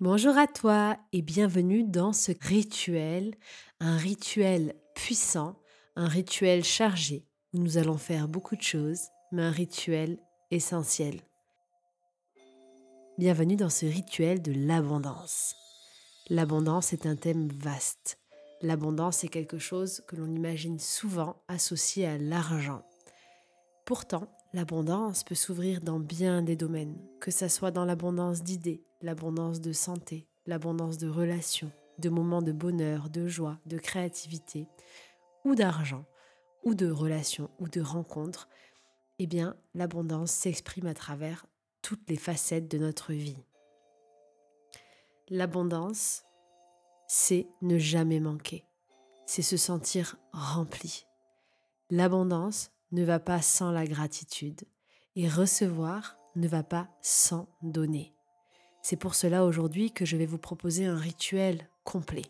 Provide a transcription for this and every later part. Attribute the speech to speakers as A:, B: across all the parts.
A: Bonjour à toi et bienvenue dans ce rituel, un rituel puissant, un rituel chargé où nous allons faire beaucoup de choses, mais un rituel essentiel. Bienvenue dans ce rituel de l'abondance. L'abondance est un thème vaste. L'abondance est quelque chose que l'on imagine souvent associé à l'argent. Pourtant, l'abondance peut s'ouvrir dans bien des domaines, que ce soit dans l'abondance d'idées, l'abondance de santé, l'abondance de relations, de moments de bonheur, de joie, de créativité, ou d'argent, ou de relations, ou de rencontres, eh bien, l'abondance s'exprime à travers toutes les facettes de notre vie. L'abondance, c'est ne jamais manquer, c'est se sentir rempli. L'abondance ne va pas sans la gratitude et recevoir ne va pas sans donner. C'est pour cela aujourd'hui que je vais vous proposer un rituel complet.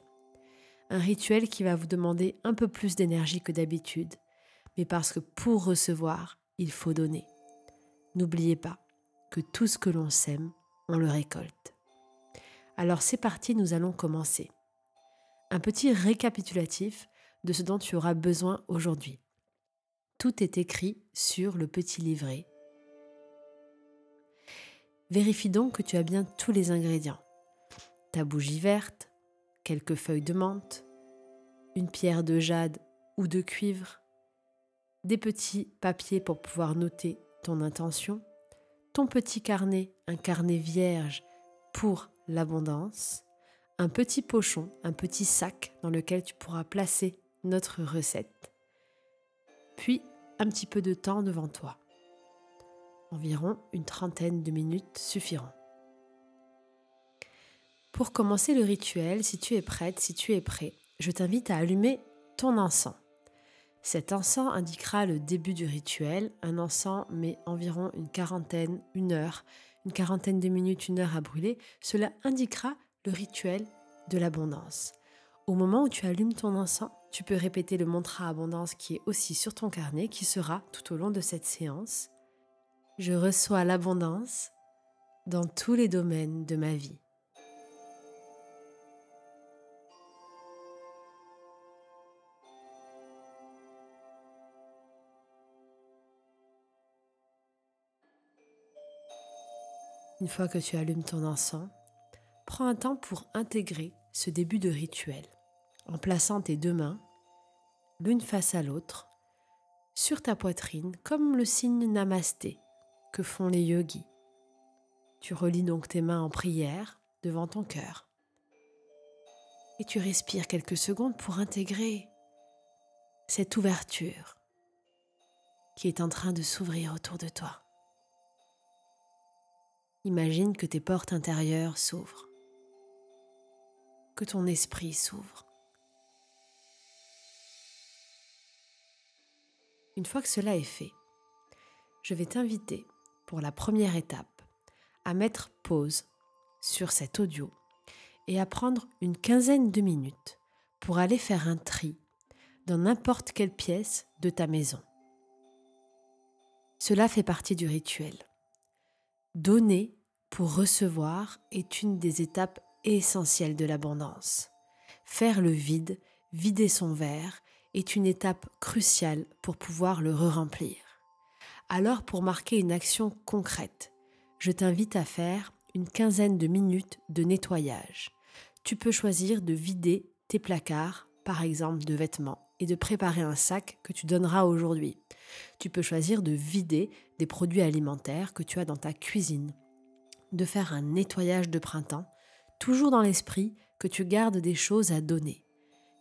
A: Un rituel qui va vous demander un peu plus d'énergie que d'habitude, mais parce que pour recevoir, il faut donner. N'oubliez pas que tout ce que l'on sème, on le récolte. Alors c'est parti, nous allons commencer. Un petit récapitulatif de ce dont tu auras besoin aujourd'hui. Tout est écrit sur le petit livret Vérifie donc que tu as bien tous les ingrédients. Ta bougie verte, quelques feuilles de menthe, une pierre de jade ou de cuivre, des petits papiers pour pouvoir noter ton intention, ton petit carnet, un carnet vierge pour l'abondance, un petit pochon, un petit sac dans lequel tu pourras placer notre recette, puis petit peu de temps devant toi. Environ une trentaine de minutes suffiront. Pour commencer le rituel, si tu es prête, si tu es prêt, je t'invite à allumer ton encens. Cet encens indiquera le début du rituel. Un encens met environ une quarantaine, une heure, une quarantaine de minutes, une heure à brûler. Cela indiquera le rituel de l'abondance. Au moment où tu allumes ton encens, tu peux répéter le mantra abondance qui est aussi sur ton carnet, qui sera tout au long de cette séance je reçois l'abondance dans tous les domaines de ma vie. Une fois que tu allumes ton encens, prends un temps pour intégrer ce début de rituel en plaçant tes deux mains, l'une face à l'autre, sur ta poitrine comme le signe namasté que font les yogis. Tu relis donc tes mains en prière devant ton cœur. Et tu respires quelques secondes pour intégrer cette ouverture qui est en train de s'ouvrir autour de toi. Imagine que tes portes intérieures s'ouvrent, que ton esprit s'ouvre. Une fois que cela est fait, je vais t'inviter pour la première étape, à mettre pause sur cet audio et à prendre une quinzaine de minutes pour aller faire un tri dans n'importe quelle pièce de ta maison. Cela fait partie du rituel. Donner pour recevoir est une des étapes essentielles de l'abondance. Faire le vide, vider son verre, est une étape cruciale pour pouvoir le re-remplir. Alors pour marquer une action concrète, je t'invite à faire une quinzaine de minutes de nettoyage. Tu peux choisir de vider tes placards, par exemple de vêtements, et de préparer un sac que tu donneras aujourd'hui. Tu peux choisir de vider des produits alimentaires que tu as dans ta cuisine, de faire un nettoyage de printemps, toujours dans l'esprit que tu gardes des choses à donner.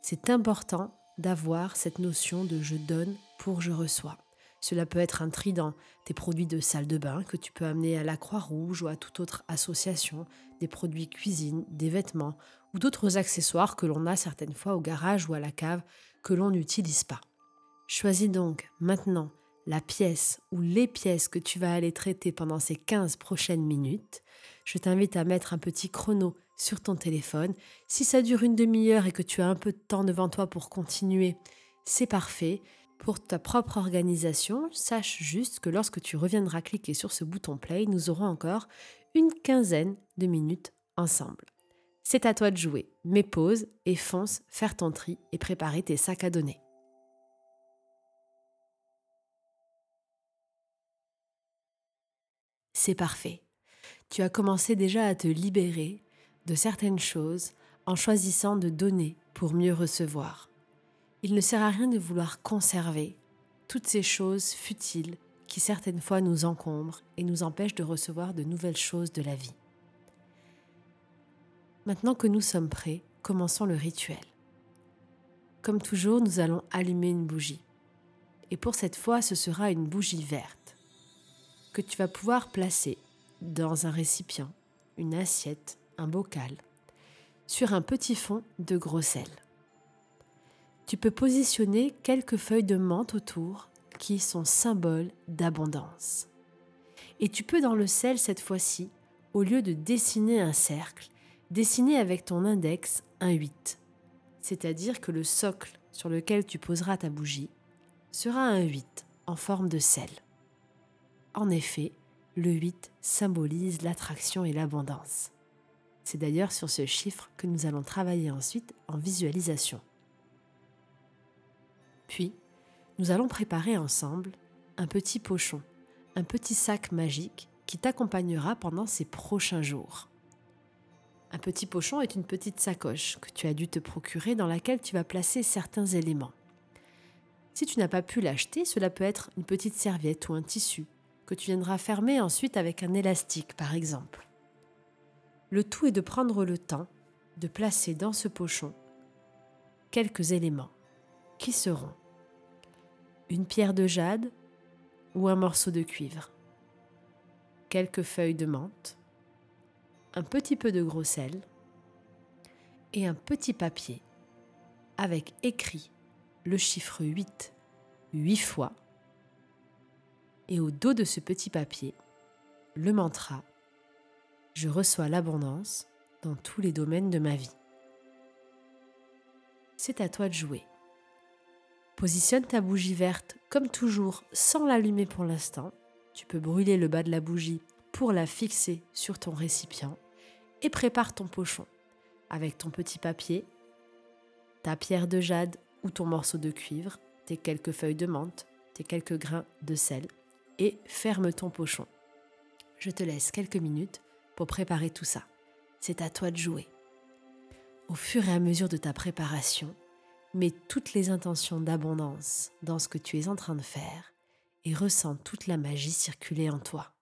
A: C'est important d'avoir cette notion de je donne pour je reçois. Cela peut être un tri dans tes produits de salle de bain que tu peux amener à la Croix-Rouge ou à toute autre association, des produits cuisine, des vêtements ou d'autres accessoires que l'on a certaines fois au garage ou à la cave que l'on n'utilise pas. Choisis donc maintenant la pièce ou les pièces que tu vas aller traiter pendant ces 15 prochaines minutes. Je t'invite à mettre un petit chrono sur ton téléphone. Si ça dure une demi-heure et que tu as un peu de temps devant toi pour continuer, c'est parfait. Pour ta propre organisation, sache juste que lorsque tu reviendras cliquer sur ce bouton play, nous aurons encore une quinzaine de minutes ensemble. C'est à toi de jouer, mais pause et fonce faire ton tri et préparer tes sacs à donner. C'est parfait. Tu as commencé déjà à te libérer de certaines choses en choisissant de donner pour mieux recevoir. Il ne sert à rien de vouloir conserver toutes ces choses futiles qui certaines fois nous encombrent et nous empêchent de recevoir de nouvelles choses de la vie. Maintenant que nous sommes prêts, commençons le rituel. Comme toujours, nous allons allumer une bougie. Et pour cette fois, ce sera une bougie verte que tu vas pouvoir placer dans un récipient, une assiette, bocal, sur un petit fond de gros sel. Tu peux positionner quelques feuilles de menthe autour qui sont symboles d'abondance. Et tu peux dans le sel cette fois-ci, au lieu de dessiner un cercle, dessiner avec ton index un 8. C'est-à-dire que le socle sur lequel tu poseras ta bougie sera un 8 en forme de sel. En effet, le 8 symbolise l'attraction et l'abondance. C'est d'ailleurs sur ce chiffre que nous allons travailler ensuite en visualisation. Puis, nous allons préparer ensemble un petit pochon, un petit sac magique qui t'accompagnera pendant ces prochains jours. Un petit pochon est une petite sacoche que tu as dû te procurer dans laquelle tu vas placer certains éléments. Si tu n'as pas pu l'acheter, cela peut être une petite serviette ou un tissu, que tu viendras fermer ensuite avec un élastique par exemple. Le tout est de prendre le temps de placer dans ce pochon quelques éléments qui seront une pierre de jade ou un morceau de cuivre, quelques feuilles de menthe, un petit peu de gros sel et un petit papier avec écrit le chiffre 8 huit fois. Et au dos de ce petit papier, le mantra Je reçois l'abondance dans tous les domaines de ma vie. C'est à toi de jouer. Positionne ta bougie verte comme toujours sans l'allumer pour l'instant. Tu peux brûler le bas de la bougie pour la fixer sur ton récipient et prépare ton pochon avec ton petit papier, ta pierre de jade ou ton morceau de cuivre, tes quelques feuilles de menthe, tes quelques grains de sel et ferme ton pochon. Je te laisse quelques minutes préparer tout ça. C'est à toi de jouer. Au fur et à mesure de ta préparation, mets toutes les intentions d'abondance dans ce que tu es en train de faire et ressens toute la magie circuler en toi.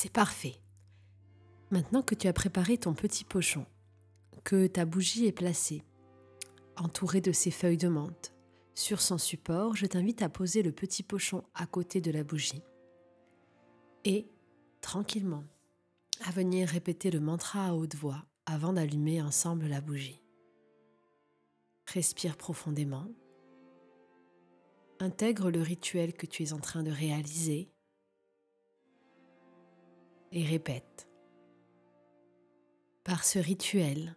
A: C'est parfait. Maintenant que tu as préparé ton petit pochon, que ta bougie est placée, entourée de ses feuilles de menthe, sur son support, je t'invite à poser le petit pochon à côté de la bougie et, tranquillement, à venir répéter le mantra à haute voix avant d'allumer ensemble la bougie. Respire profondément. Intègre le rituel que tu es en train de réaliser et répète. Par ce rituel,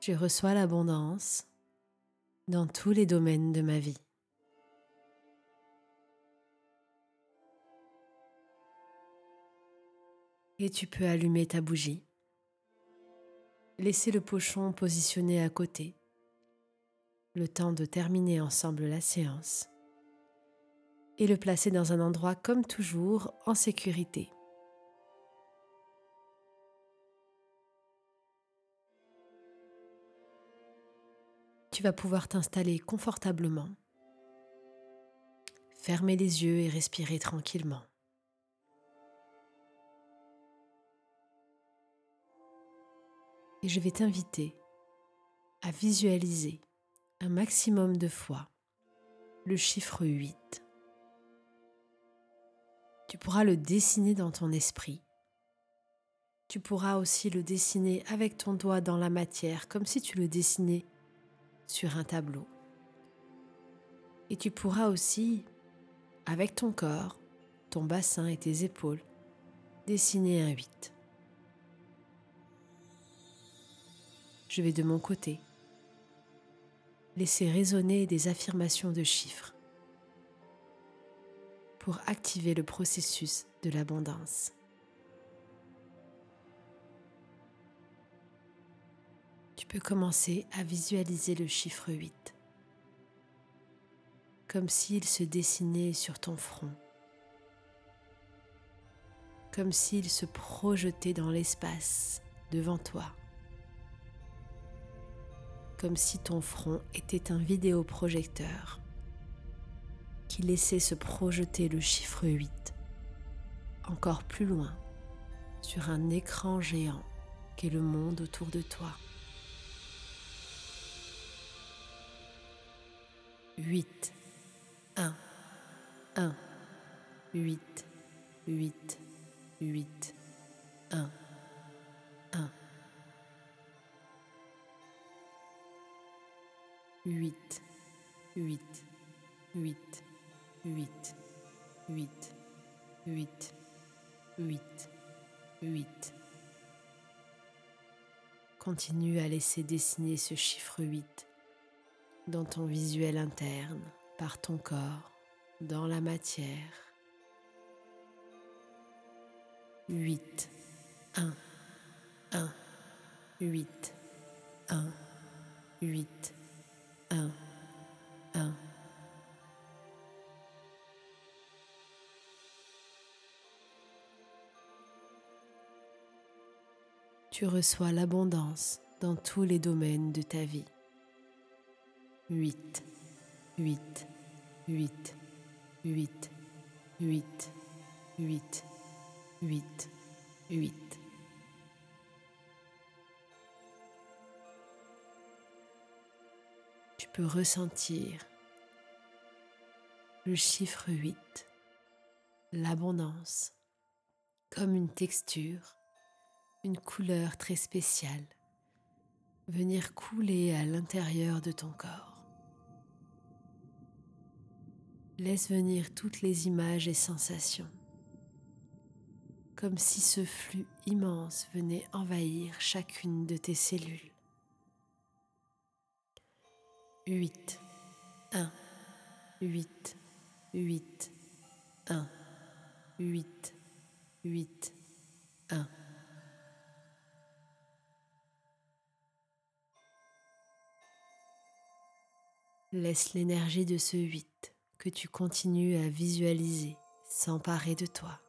A: je reçois l'abondance dans tous les domaines de ma vie. Et tu peux allumer ta bougie, laisser le pochon positionné à côté, le temps de terminer ensemble la séance, et le placer dans un endroit comme toujours en sécurité. Tu vas pouvoir t'installer confortablement, fermer les yeux et respirer tranquillement. Et je vais t'inviter à visualiser un maximum de fois le chiffre 8. Tu pourras le dessiner dans ton esprit. Tu pourras aussi le dessiner avec ton doigt dans la matière, comme si tu le dessinais sur un tableau. Et tu pourras aussi, avec ton corps, ton bassin et tes épaules, dessiner un 8. Je vais de mon côté laisser résonner des affirmations de chiffres pour activer le processus de l'abondance. Tu peux commencer à visualiser le chiffre 8, comme s'il se dessinait sur ton front, comme s'il se projetait dans l'espace devant toi, comme si ton front était un vidéoprojecteur qui laissait se projeter le chiffre 8 encore plus loin sur un écran géant qu'est le monde autour de toi. 8, 1, 1, 8, 8, 8, 1, 1. 8, 8, 8, 8, 8, 8, 8, 8. Continue à laisser dessiner ce chiffre 8 dans ton visuel interne, par ton corps, dans la matière. 8, 1, 1, 8, 1, 8, 1, 1. Tu reçois l'abondance dans tous les domaines de ta vie. 8, 8, 8, 8, 8, 8, 8, 8. Tu peux ressentir le chiffre 8, l'abondance, comme une texture, une couleur très spéciale, venir couler à l'intérieur de ton corps. Laisse venir toutes les images et sensations, comme si ce flux immense venait envahir chacune de tes cellules. 8, 1, 8, 8, 1, 8, 8, 1. Laisse l'énergie de ce 8 que tu continues à visualiser s'emparer de toi.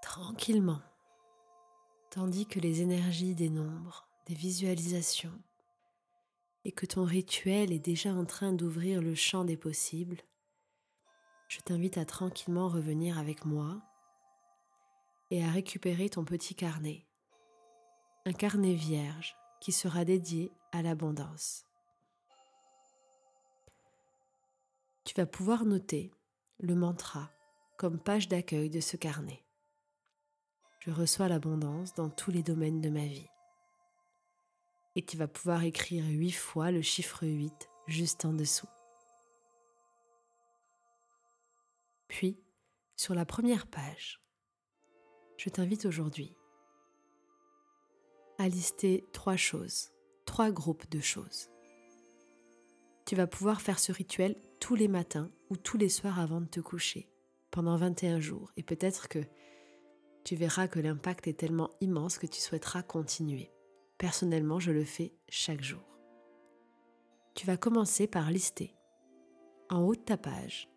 A: Tranquillement, tandis que les énergies des nombres, des visualisations, et que ton rituel est déjà en train d'ouvrir le champ des possibles, je t'invite à tranquillement revenir avec moi et à récupérer ton petit carnet, un carnet vierge qui sera dédié à l'abondance. Tu vas pouvoir noter le mantra comme page d'accueil de ce carnet. Je reçois l'abondance dans tous les domaines de ma vie. Et tu vas pouvoir écrire huit fois le chiffre 8 juste en dessous. Puis, sur la première page, je t'invite aujourd'hui à lister trois choses, trois groupes de choses. Tu vas pouvoir faire ce rituel tous les matins ou tous les soirs avant de te coucher, pendant 21 jours, et peut-être que tu verras que l'impact est tellement immense que tu souhaiteras continuer. Personnellement, je le fais chaque jour. Tu vas commencer par lister, en haut de ta page,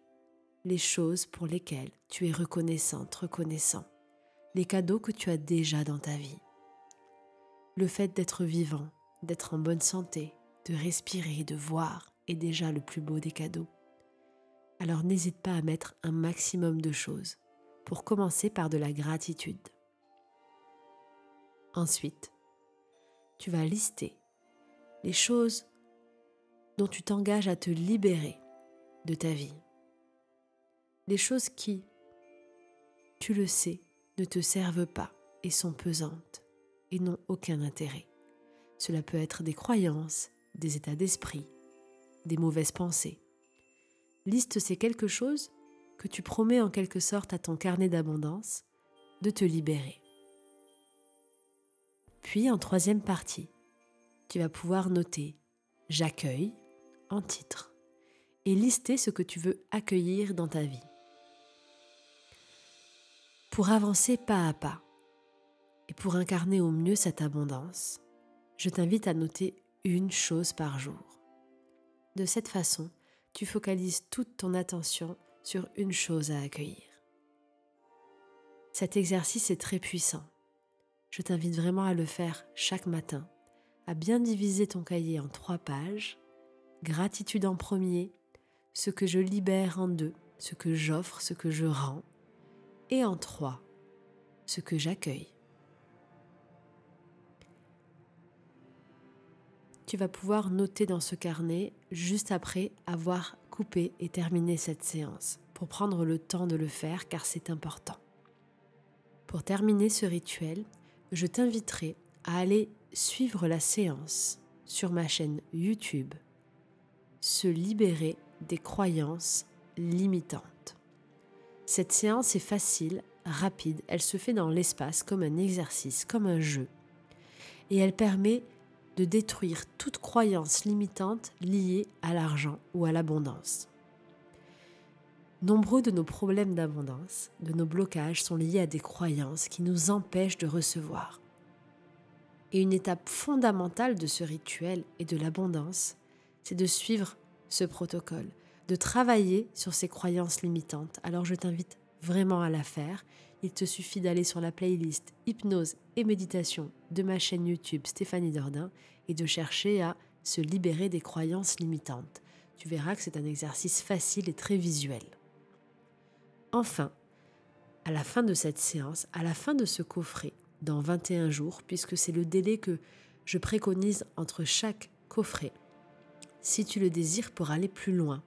A: les choses pour lesquelles tu es reconnaissante, reconnaissant, les cadeaux que tu as déjà dans ta vie. Le fait d'être vivant, d'être en bonne santé, de respirer, de voir est déjà le plus beau des cadeaux. Alors n'hésite pas à mettre un maximum de choses pour commencer par de la gratitude. Ensuite, tu vas lister les choses dont tu t'engages à te libérer de ta vie. Les choses qui, tu le sais, ne te servent pas et sont pesantes et n'ont aucun intérêt. Cela peut être des croyances, des états d'esprit, des mauvaises pensées. Liste ces quelque chose que tu promets en quelque sorte à ton carnet d'abondance de te libérer. Puis en troisième partie, tu vas pouvoir noter J'accueille en titre et lister ce que tu veux accueillir dans ta vie. Pour avancer pas à pas et pour incarner au mieux cette abondance, je t'invite à noter une chose par jour. De cette façon, tu focalises toute ton attention sur une chose à accueillir. Cet exercice est très puissant. Je t'invite vraiment à le faire chaque matin, à bien diviser ton cahier en trois pages. Gratitude en premier, ce que je libère en deux, ce que j'offre, ce que je rends. Et en trois, ce que j'accueille. Tu vas pouvoir noter dans ce carnet juste après avoir coupé et terminé cette séance pour prendre le temps de le faire car c'est important. Pour terminer ce rituel, je t'inviterai à aller suivre la séance sur ma chaîne YouTube Se libérer des croyances limitantes. Cette séance est facile, rapide, elle se fait dans l'espace comme un exercice, comme un jeu. Et elle permet de détruire toute croyance limitante liée à l'argent ou à l'abondance. Nombreux de nos problèmes d'abondance, de nos blocages sont liés à des croyances qui nous empêchent de recevoir. Et une étape fondamentale de ce rituel et de l'abondance, c'est de suivre ce protocole, de travailler sur ces croyances limitantes. Alors je t'invite vraiment à la faire il te suffit d'aller sur la playlist Hypnose et méditation de ma chaîne YouTube Stéphanie Dordain et de chercher à se libérer des croyances limitantes. Tu verras que c'est un exercice facile et très visuel. Enfin, à la fin de cette séance, à la fin de ce coffret, dans 21 jours, puisque c'est le délai que je préconise entre chaque coffret, si tu le désires pour aller plus loin,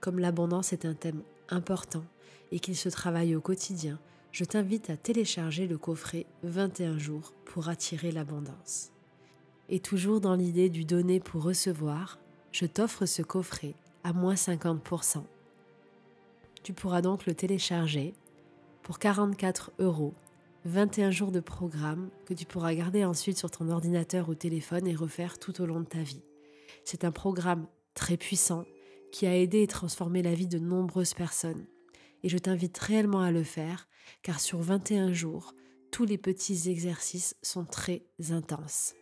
A: comme l'abondance est un thème important et qu'il se travaille au quotidien, je t'invite à télécharger le coffret 21 jours pour attirer l'abondance. Et toujours dans l'idée du donner pour recevoir, je t'offre ce coffret à moins 50%. Tu pourras donc le télécharger pour 44 euros, 21 jours de programme que tu pourras garder ensuite sur ton ordinateur ou téléphone et refaire tout au long de ta vie. C'est un programme très puissant qui a aidé et transformé la vie de nombreuses personnes et je t'invite réellement à le faire car sur 21 jours, tous les petits exercices sont très intenses.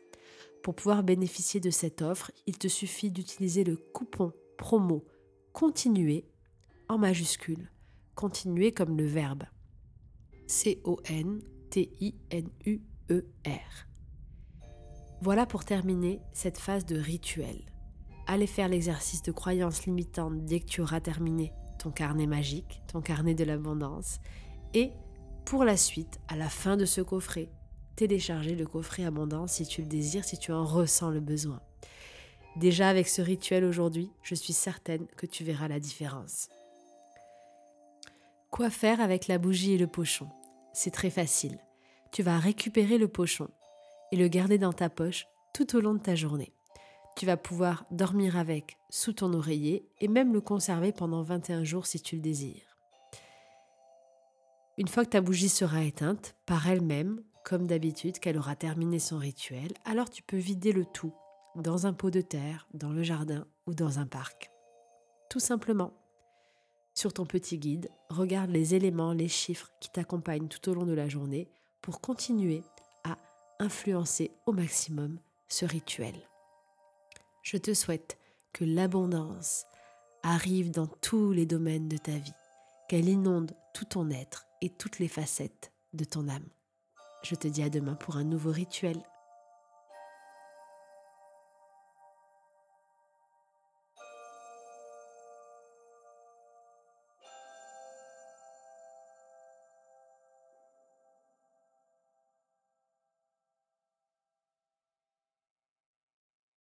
A: Pour pouvoir bénéficier de cette offre, il te suffit d'utiliser le coupon promo continuer en majuscule, continuer comme le verbe. C-O-N-T-I-N-U Voilà pour terminer cette phase de rituel. Allez faire l'exercice de croyance limitante dès que tu auras terminé ton carnet magique, ton carnet de l'abondance. Et pour la suite, à la fin de ce coffret, télécharger le coffret abondance si tu le désires, si tu en ressens le besoin. Déjà avec ce rituel aujourd'hui, je suis certaine que tu verras la différence. Quoi faire avec la bougie et le pochon? C'est très facile. Tu vas récupérer le pochon et le garder dans ta poche tout au long de ta journée. Tu vas pouvoir dormir avec sous ton oreiller et même le conserver pendant 21 jours si tu le désires. Une fois que ta bougie sera éteinte par elle-même, comme d'habitude qu'elle aura terminé son rituel, alors tu peux vider le tout dans un pot de terre, dans le jardin ou dans un parc. Tout simplement. Sur ton petit guide, regarde les éléments, les chiffres qui t'accompagnent tout au long de la journée pour continuer à influencer au maximum ce rituel. Je te souhaite que l'abondance arrive dans tous les domaines de ta vie, qu'elle inonde tout ton être et toutes les facettes de ton âme. Je te dis à demain pour un nouveau rituel.